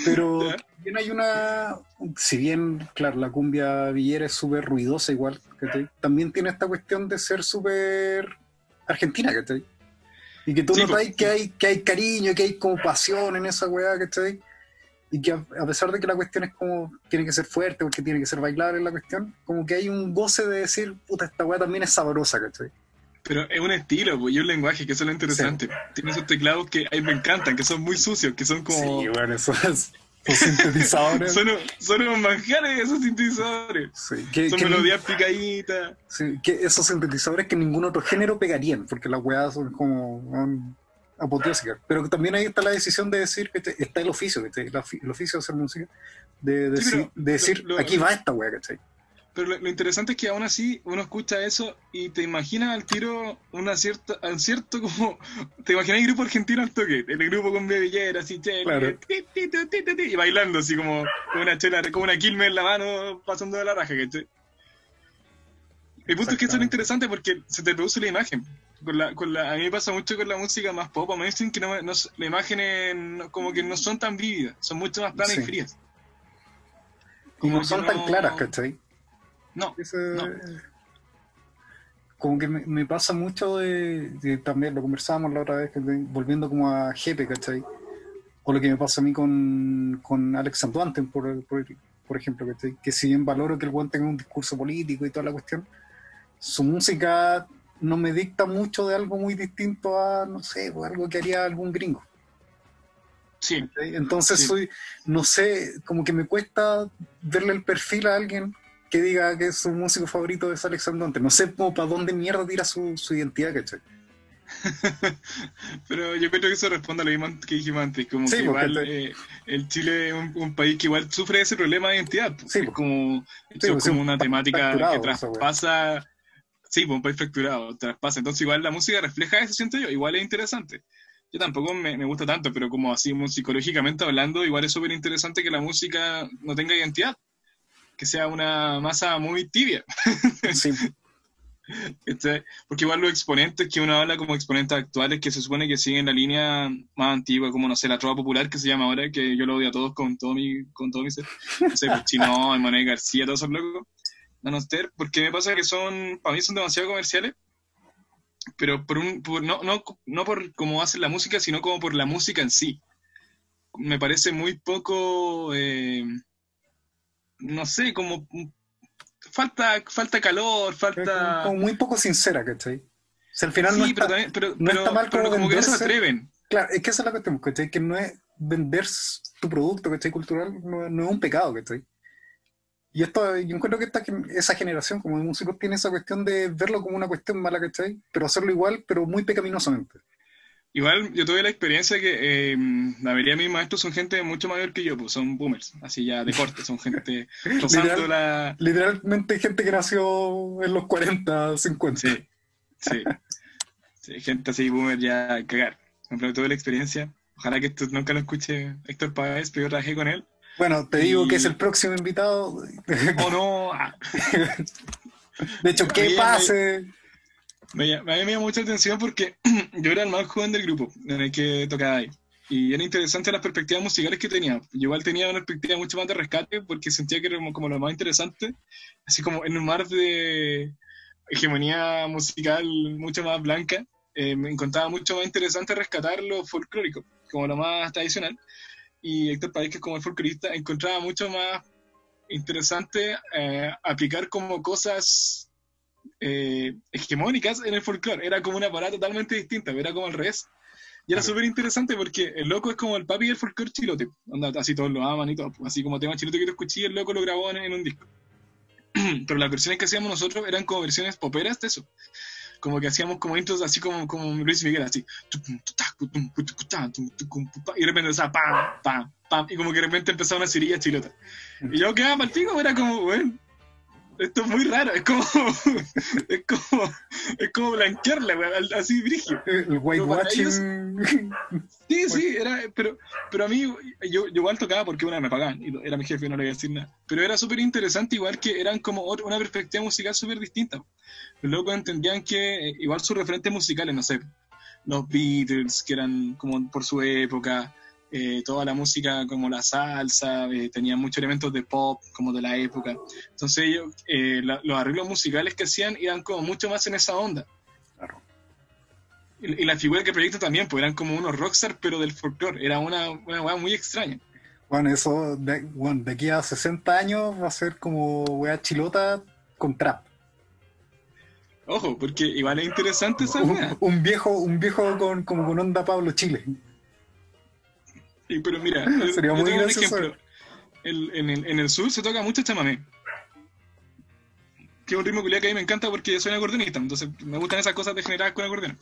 Pero Ya. también hay una, si bien, claro, la cumbia villera es súper ruidosa igual, ¿cachai? También tiene esta cuestión de ser súper argentina, ¿cachai? Y que tú Sí, notas pues. que hay, que hay cariño, que hay como pasión en esa weá, ¿cachai? Y que a, a pesar de que la cuestión es como, tiene que ser fuerte, porque tiene que ser bailable la cuestión, como que hay un goce de decir, puta, esta weá también es sabrosa, ¿cachai? Pero es un estilo, pues, y un lenguaje, que eso es lo interesante. Tiene esos teclados que a mí me encantan, que son muy sucios, que son como... Sí, bueno, eso es, son sintetizadores. Son, son unos manjares esos sintetizadores. sí, que- Son que- melodías picaditas. Sí, que esos sintetizadores que ningún otro género pegarían, porque las weas son como um, apoteósicas. Pero también ahí está la decisión de decir que está el oficio, que el, ofi- el oficio de hacer música, de, Sí, decir, lo- aquí va esta wea, ¿cachai? Pero lo, lo interesante es que aún así uno escucha eso y te imaginas al tiro una cierta, un cierto como, te imaginas el grupo argentino al toque, el grupo con bebillera, así, che, Claro. y bailando así como con una chela, como una quilme en la mano, pasando de la raja, ¿cachai? El punto es que eso es lo interesante porque se te produce la imagen. Con la, con la, a mí me pasa mucho con la música más pop o mainstream que no, no, las imágenes no- como que no son tan vívidas, son mucho más planas Sí. y frías. Y no son tan claras, ¿cachai? No, Ese- no. Como que me, me pasa mucho de, de- también, lo conversábamos la otra vez, ¿cachai? volviendo como a Jepe, ¿cachai? O lo que me pasa a mí con, con Alex por, por, por ejemplo, que, que si bien valoro que el buen tenga un discurso político y toda la cuestión, su música no me dicta mucho de algo muy distinto a, no sé, pues, algo que haría algún gringo. Sí. ¿cachai? Entonces Sí. soy, no sé, como que me cuesta verle el perfil a alguien que diga que su músico favorito es Alex Santuanten. No sé como para dónde mierda tira su, su identidad, ¿cachai? <laughs> Pero yo creo que eso responde a lo mismo que dijimos antes, como Sí, que igual te- eh, el Chile es un, un país que igual sufre ese problema de identidad. pues. Sí, es como, Sí, es como una temática que traspasa, sí, un país fracturado, traspasa. Entonces igual la música refleja eso, siento yo, igual es interesante. Yo tampoco me, me gusta tanto, pero como así psicológicamente hablando, igual es súper interesante que la música no tenga identidad, que sea una masa muy tibia. Sí, ¿cachai? <laughs> Porque igual los exponentes que uno habla como exponentes actuales que se supone que siguen la línea más antigua, como no sé, la trova popular que se llama ahora, que yo lo odio a todos con todo mi, con todo mi ser. No sé, pues Chino, <laughs> Manuel García, todos esos locos. No, no sé, porque me pasa que son, para mí son demasiado comerciales, pero por un, por, no, no, no por cómo hacen la música, sino como por la música en sí. Me parece muy poco, eh, no sé, como falta, falta calor, falta... como muy poco sincera, ¿cachai? O sea, al final no está, pero, también, pero, no pero- está mal pero como como que no se atreven. Claro, es que esa es la cuestión, ¿cachai? Que no es vender tu producto, ¿cachai? Cultural, no, no es un pecado, ¿cachai? Y esto, yo encuentro que esta, esa generación como de músicos tiene esa cuestión de verlo como una cuestión mala, ¿cachai? Pero hacerlo igual, pero muy pecaminosamente. Igual yo tuve la experiencia que eh, la mayoría de mis maestros son gente mucho mayor que yo, pues son boomers, así ya de corte, son gente <laughs> Literal. la... Literalmente gente que nació en los 40, 50. Sí, sí. Sí, gente así boomer ya a cagar. Por ejemplo, tuve la experiencia, ojalá que esto nunca lo escuche Héctor Páez, pero yo trabajé con él. Bueno, te digo Y- que es el próximo invitado. ¡Oh no! <laughs> De hecho, que pase. Me, ll- a mí me llamó mucha atención porque <clears throat> yo era el más joven del grupo en el que tocaba ahí. Y era interesante las perspectivas musicales que tenía. Yo igual tenía una perspectiva mucho más de rescate porque sentía que era como, lo más interesante. Así como en un mar de hegemonía musical mucho más blanca, eh, me encontraba mucho más interesante rescatar lo folclórico, como lo más tradicional. Y Héctor País, que como el folclorista, encontraba mucho más interesante eh, aplicar como cosas eh, hegemónicas en el folclore. Era como una parada totalmente distinta, era como al revés. Y era súper interesante porque el loco es como el papi del folclore chilote. Onda, así todos lo aman y todo. Así como tema chilote que te escuché, el loco lo grabó en, en un disco. <clears throat> Pero las versiones que hacíamos nosotros eran como versiones poperas de eso. Como que hacíamos como intros así como, como Luis Miguel, así. Y de repente empezaba pam, pam, pam. Y como que de repente empezaba una cirilla chilota. Y yo quedaba pico, era como, bueno, esto es muy raro, es como, <laughs> es como, es como blanquearla, weón, así brígido. El whitewashing. Sí, sí, era, pero, pero a mí, yo, yo igual tocaba porque una me pagaban, y era mi jefe, no le iba a decir nada. Pero era súper interesante, igual que eran como otra- una perspectiva musical súper distinta. Los locos entendían que eh, igual sus referentes musicales, no sé, los Beatles, que eran como por su época, eh, toda la música como la salsa, eh, tenían muchos elementos de pop, como de la época. Entonces ellos, eh, la- los arreglos musicales que hacían iban como mucho más en esa onda. Claro. Y, y la figura que proyecta también, pues eran como unos rockstar, pero del folclore. Era una, una weá muy extraña. Bueno, eso de, bueno, de aquí a 60 años va a ser como wea chilota con trap. Ojo, porque igual es interesante esa Un, weá. un viejo, un viejo con, como con onda Pablo Chile. Y, pero mira, <laughs> Sería muy un ejemplo. El- en, el, en el sur se toca mucho chamamé. Que es un ritmo que a mí me encanta porque soy acordeonista, entonces me gustan esas cosas degeneradas con acordeón.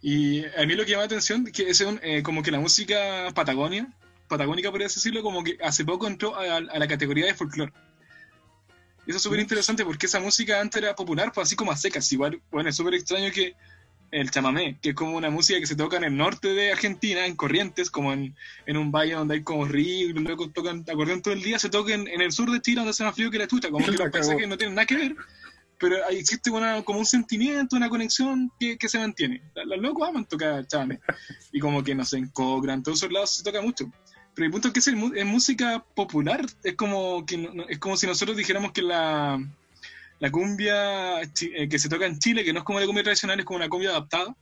Y a mí lo que llama la atención es que es un, eh, como que la música patagonia, patagónica por decirlo, como que hace poco entró a, a la categoría de folclore. Eso es súper interesante porque esa música antes era popular, pues así como a secas. Igual, bueno, es súper extraño que el chamamé, que es como una música que se toca en el norte de Argentina, en Corrientes, como en, en un valle donde hay como ríos, y los locos tocan acordeón todo el día, se toca en, en el sur de Chile donde hace más frío que la chucha, como <laughs> que los paisajes no tienen nada que ver, pero ahí existe una, como un sentimiento, una conexión que, que se mantiene. Los locos aman tocar chamamé, y como que no sé, en Cochrane, en todos esos lados se toca mucho. Pero el punto es que es, el es música popular, es como, que es como si nosotros dijéramos que la, la cumbia eh, que se toca en Chile, que no es como la cumbia tradicional, es como una cumbia adaptada,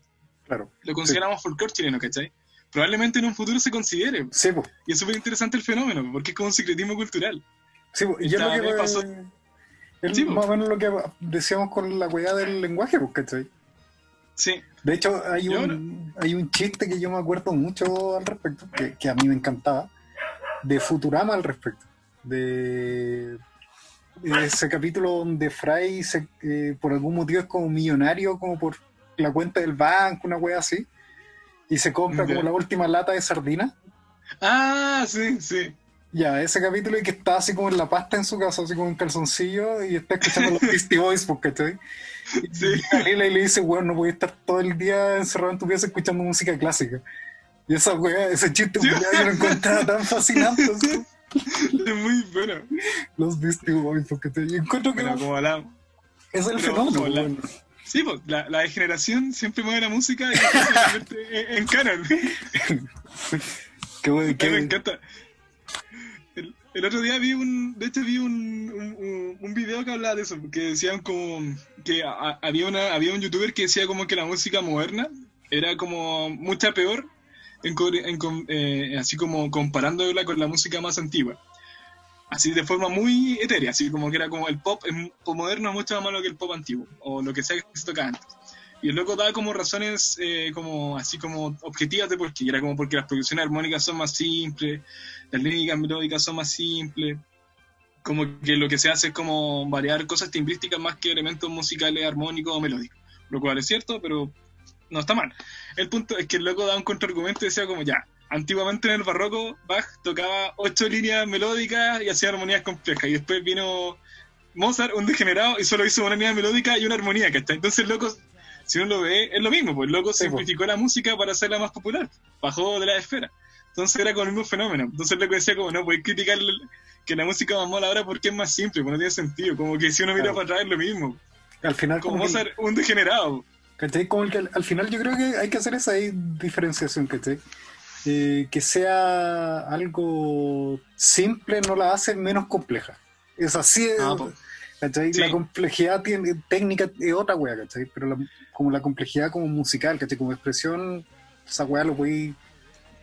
Claro. lo consideramos folclore chileno, ¿cachai? probablemente en un futuro se considere. Sí, pues. Y es súper interesante el fenómeno, porque es como un secretismo cultural. Sí, po, y es lo que pasó. Es Sí, po. más o menos lo que decíamos con la weá del lenguaje, pues, ¿cachai? Sí, De hecho, hay Yo un, hay un chiste que yo me acuerdo mucho al respecto, que, que a mí me encantaba, de Futurama al respecto. De ese capítulo donde Fry se, eh, por algún motivo es como millonario, como por la cuenta del banco, una wea así, y se compra como la última lata de sardina. Ah, sí, sí. Ya, ese capítulo y que está así como en la pasta en su casa, así como en calzoncillo, y está escuchando los <laughs> Beastie Boys, pues, ¿cachai? Y Sí. llega Lila y le dice, weón, no voy a estar todo el día encerrado en tu pieza escuchando música clásica. Y esa weá, ese chiste, Sí. yo lo encontraba tan fascinante. así, <laughs> Es muy bueno. Los Beastie Boys, porque te encuentro que Bueno, como hablamos. es el pero fenómeno, la-. Sí, pues, la, la degeneración siempre mueve la música y después se convierte en, en canon. <laughs> Qué A mí me qué- encanta. El, el otro día vi un, de hecho vi un, un, video que hablaba de eso, que decían como que a- había una, había un youtuber que decía como que la música moderna era como mucha peor, eh, así como comparándola con la música más antigua. Así de forma muy etérea, así como que era como el pop, el moderno es mucho más malo que el pop antiguo, o lo que sea que se tocaba antes. Y el loco daba como razones eh, como así como objetivas de por qué. Era como porque las producciones armónicas son más simples, las líricas melódicas son más simples, como que lo que se hace es como variar cosas timbrísticas más que elementos musicales armónicos o melódicos. Lo cual es cierto, pero no está mal. El punto es que el loco da un contraargumento y decía como ya, antiguamente en el barroco Bach tocaba ocho líneas melódicas y hacía armonías complejas. Y después vino Mozart, un degenerado, y solo hizo una línea melódica y una armonía, ¿cachai? Entonces el loco, si uno lo ve, es lo mismo, pues el loco Sí, pues. simplificó la música para hacerla más popular, bajó de la esfera. Entonces era con el mismo fenómeno. Entonces el loco decía como, no, puedes criticar el- que la música más mola ahora porque es más simple, porque no tiene sentido. Como que si uno mira Claro. para atrás es lo mismo. Al final, Como como que- Mozart, un degenerado. ¿Cachai? Como que al, al final yo creo que hay que hacer esa diferenciación, ¿cachai? Eh, que sea algo simple no la hace menos compleja. Es así, Ah, eh. ¿cachai? Sí. La complejidad tiene, técnica es otra wea, ¿cachai? Pero la- como la complejidad como musical, ¿cachai? Como expresión, esa wea lo voy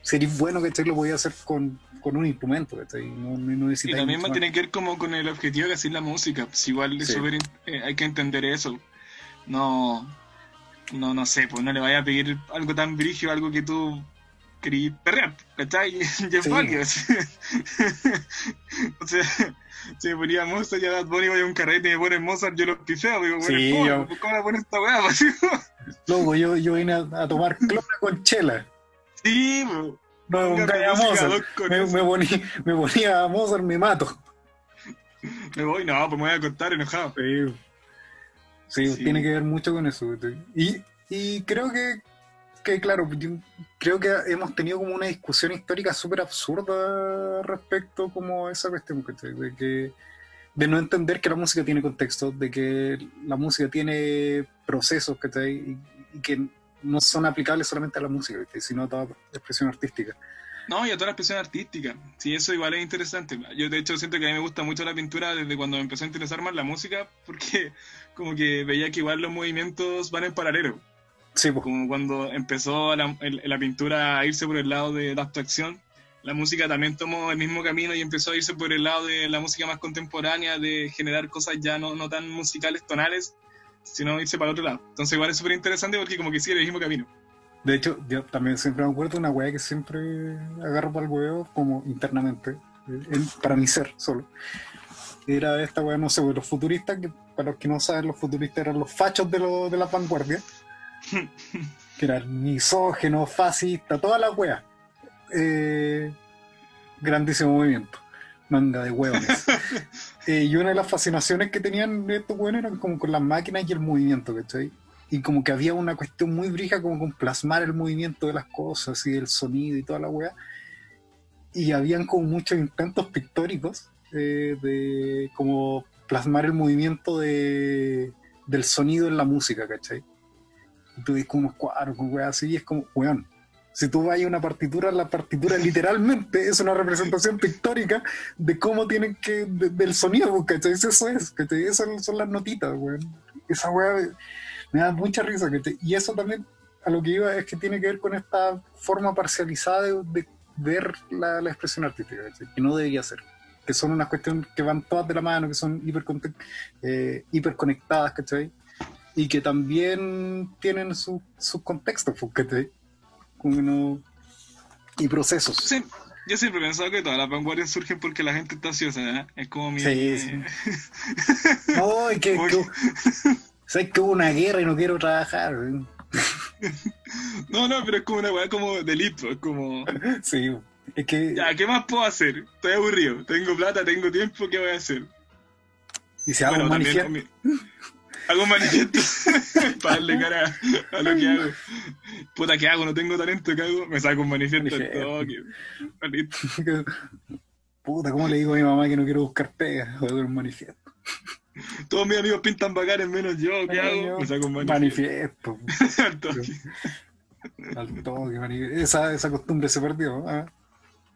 sería bueno, ¿cachai? Lo voy a hacer con, con un instrumento, ¿cachai? No, no Y necesitáis también mucho más. tiene que ver como con el objetivo que hace la música. Pues igual Sí. súper in- eh, hay que entender eso. No, no, no sé, pues no le vaya a pedir algo tan brígido, algo que tú querías perrear, ¿cachai? <laughs> Y es válido. <laughs> o sea, si me ponía Mozart y a Bad Bunny voy a un carrete y me ponen Mozart, yo los pifeo, digo, bueno, Sí, ¿cómo, yo- ¿cómo la pones esta weá? <laughs> Pues, Luego yo, yo vine a, a tomar clona con chela. sí, pues. No, un a Mozart. Me, me ponía, me ponía a Mozart, me mato. me voy, no, pues me voy a contar enojado. Sí, Sí, Sí. tiene que ver mucho con eso. Y, y creo que, que, claro, creo que hemos tenido como una discusión histórica súper absurda respecto como a esa cuestión. De que de no entender que la música tiene contexto, de que la música tiene procesos, ¿cachai? Y, y que no son aplicables solamente a la música, ¿cachai? sino a toda expresión artística. No, y a toda la expresión artística. Sí, eso igual es interesante. Yo de hecho siento que a mí me gusta mucho la pintura desde cuando me empezó a interesar más la música, porque <laughs> como que veía que igual los movimientos van en paralelo. Sí, pues, Como cuando empezó la, el- la pintura a irse por el lado de la abstracción, la música también tomó el mismo camino y empezó a irse por el lado de la música más contemporánea, de generar cosas ya no, no tan musicales, tonales, sino irse para el otro lado. Entonces igual es súper interesante porque como que sigue el mismo camino. De hecho, yo también siempre me acuerdo de una weá que siempre agarro para el huevo, como internamente, en- para mi ser solo. Era esta weá, no sé, los futuristas, que para los que no saben, los futuristas eran los fachos de, lo- de la vanguardia, <laughs> que eran misógenos, fascistas, toda la weá. Eh, grandísimo movimiento, manga de huevones. <laughs> Eh, y una de las fascinaciones que tenían estos weones eran como con las máquinas y el movimiento, ¿cachai? Y como que había una cuestión muy brija como con plasmar el movimiento de las cosas y el sonido y toda la weá. Y habían como muchos intentos pictóricos eh, de como plasmar el movimiento de, del sonido en la música, ¿cachai? Y tú ves como unos cuadros con weá así y es como, weón, si tú vas a una partitura, la partitura literalmente es una representación pictórica de cómo tienen que, de- del sonido, ¿cachai? Eso es, ¿cachai? Esas son las notitas, weón. Esa weá me da mucha risa. ¿cachai? Y eso también a lo que iba es que tiene que ver con esta forma parcializada de, de ver la, la expresión artística, ¿cachai? que no debería ser. Que son unas cuestiones que van todas de la mano, que son hiper, eh, hiperconectadas, ¿cachai? Y que también tienen su- sus contextos, pues, ¿cachai? Como que no- y procesos. Sí, yo siempre he pensado que todas las vanguardias surgen porque la gente está ansiosa, ¿eh? Es como mi... Sí, sí. Que, que, que- ¿sabes que hubo una guerra y no quiero trabajar? No, no, pero es como una weá como delito, es como... Sí, es que. Ya, ¿qué más puedo hacer? Estoy aburrido, tengo plata, tengo tiempo, ¿qué voy a hacer? Y se hago un también manifiesto. mi- Hago un manifiesto <laughs> para darle cara a lo que hago. Puta, ¿qué hago? No tengo talento, ¿qué hago? Me saco un manifiesto Manifiesto. Listo. <laughs> Puta, ¿cómo le digo a mi mamá que no quiero buscar pega? Voy a un manifiesto. Todos mis amigos pintan bacanes menos yo, ¿qué hago? Me saco un manifiesto. Manifiesto. <laughs> Al toque. <laughs> Al toque, manifiesto. Esa, esa costumbre se perdió.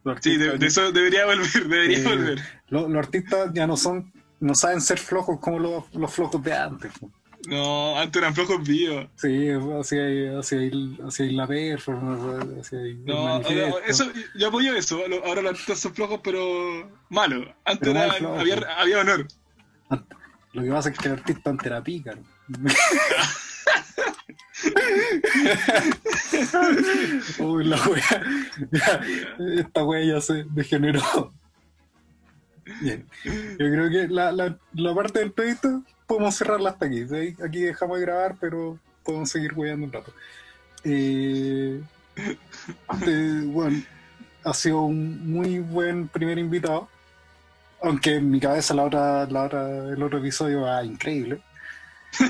Los Sí, de, eso debería volver, debería eh, volver. Los, los artistas ya no son, no saben ser flojos como los, los flojos de antes. po. No, antes eran flojos vivos. Sí, hacia ahí, hacia ahí la performance, ahí el No, eso, yo apoyo eso. Ahora los artistas son flojos, pero malos. Antes Pero era- había, había honor. Lo que pasa es que el artista antes era pícaro. <laughs> Uy, la wea. Esta wea ya se degeneró. Bien. Yo creo que la, la, la parte del proyecto podemos cerrarla hasta aquí. ¿sí? Aquí dejamos de grabar, pero podemos seguir weyando un rato. Eh, <laughs> eh, bueno, ha sido un muy buen primer invitado. Aunque en mi cabeza la otra, la otra, el otro episodio va increíble. <laughs>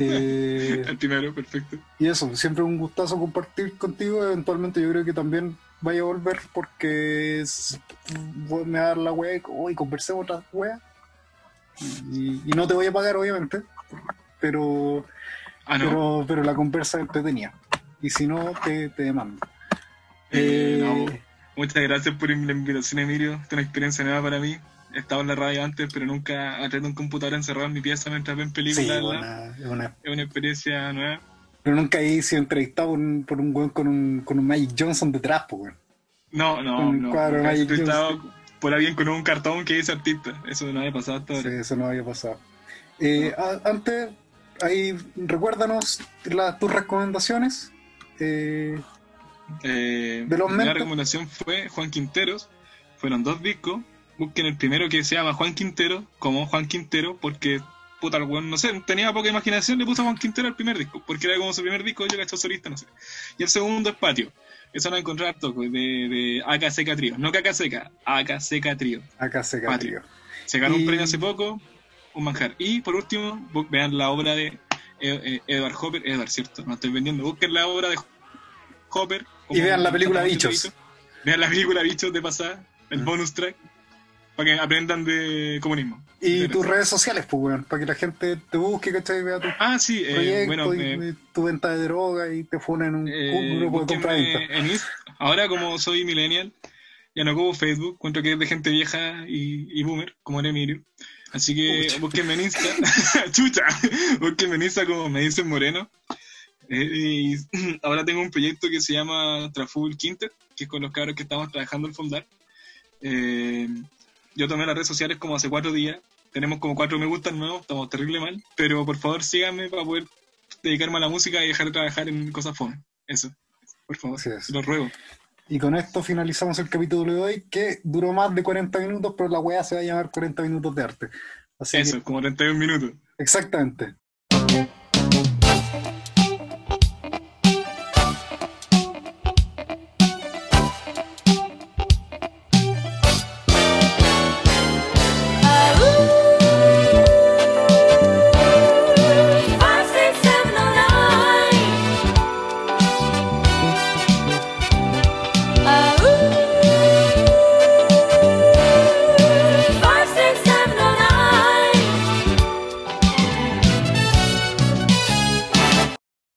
Eh, El primero, perfecto. y eso, siempre un gustazo compartir contigo. Eventualmente yo creo que también vaya a volver porque es- me va a dar la wea y hoy conversemos otra wea. Y, y no te voy a pagar, obviamente, pero, Ah, no. pero, pero la conversa es entretenida. Y si no, te, te demando. Eh, Eh, no, Muchas gracias por la invitación, Emilio. Esta es una experiencia nueva para mí. He estado en la radio antes, pero nunca atrás de un computador encerrado en mi pieza mientras ven sí, películas. buena- es una- Es una experiencia nueva. pero nunca he sido entrevistado por un, por un weón con un, con un Magic Johnson detrás, pues, weón. No, no, Un no. cuadro Nunca he entrevistado por alguien con un cartón que dice artista. Eso no había pasado hasta Sí, ahora. eso no había pasado. Eh, a- antes, ahí recuérdanos la- tus recomendaciones. Eh, Eh, De los la recomendación fue Juan Quinteros. Fueron dos discos. Busquen el primero que se llama Juan Quintero, como Juan Quintero, porque, puta, el weón, no sé, tenía poca imaginación, le puso Juan Quintero al primer disco, porque era como su primer disco, yo cacho solista, no sé. Y el segundo es Patio. Eso van a encontrar toco de, de AKCK Trío. No KKCK, AKCK Trío. acá se Patrio. cambió. Se ganó Y- un premio hace poco, un manjar. Y por último, vean la obra de Ed- eh, Edward Hopper, Edward, ¿cierto? No estoy vendiendo. Busquen la obra de Hopper. Y vean la película Bichos. Bichos. Vean la película Bichos de pasada, el bonus track, para que aprendan de comunismo. Y De- tus redes sociales, pues, weón, para que la gente te busque, ¿cachai? Vea tu Ah, sí, eh, bueno, y, eh, tu venta de droga y te funen en un, eh, grupo de compra-venta. Ahora, como soy millennial, ya no como Facebook, encuentro que es de gente vieja y, y boomer, como era Emilio. Así que Pucha. búsquenme en Insta, <laughs> chucha, búsquenme en Insta como me dicen Moreno. Eh, y <clears throat> ahora tengo un proyecto que se llama Traful Quintet, que es con los cabros que estamos trabajando en Fondar. Eh, yo tomé las redes sociales como hace cuatro días. Tenemos como cuatro me gustan nuevos, estamos terrible mal. Pero por favor síganme para poder dedicarme a la música y dejar de trabajar en cosas fome. Eso, por favor, Así es. lo ruego. Y con esto finalizamos el capítulo de hoy, que duró más de 40 minutos, pero la weá se va a llamar 40 minutos de arte. Así Eso, que, como 31 minutos. exactamente.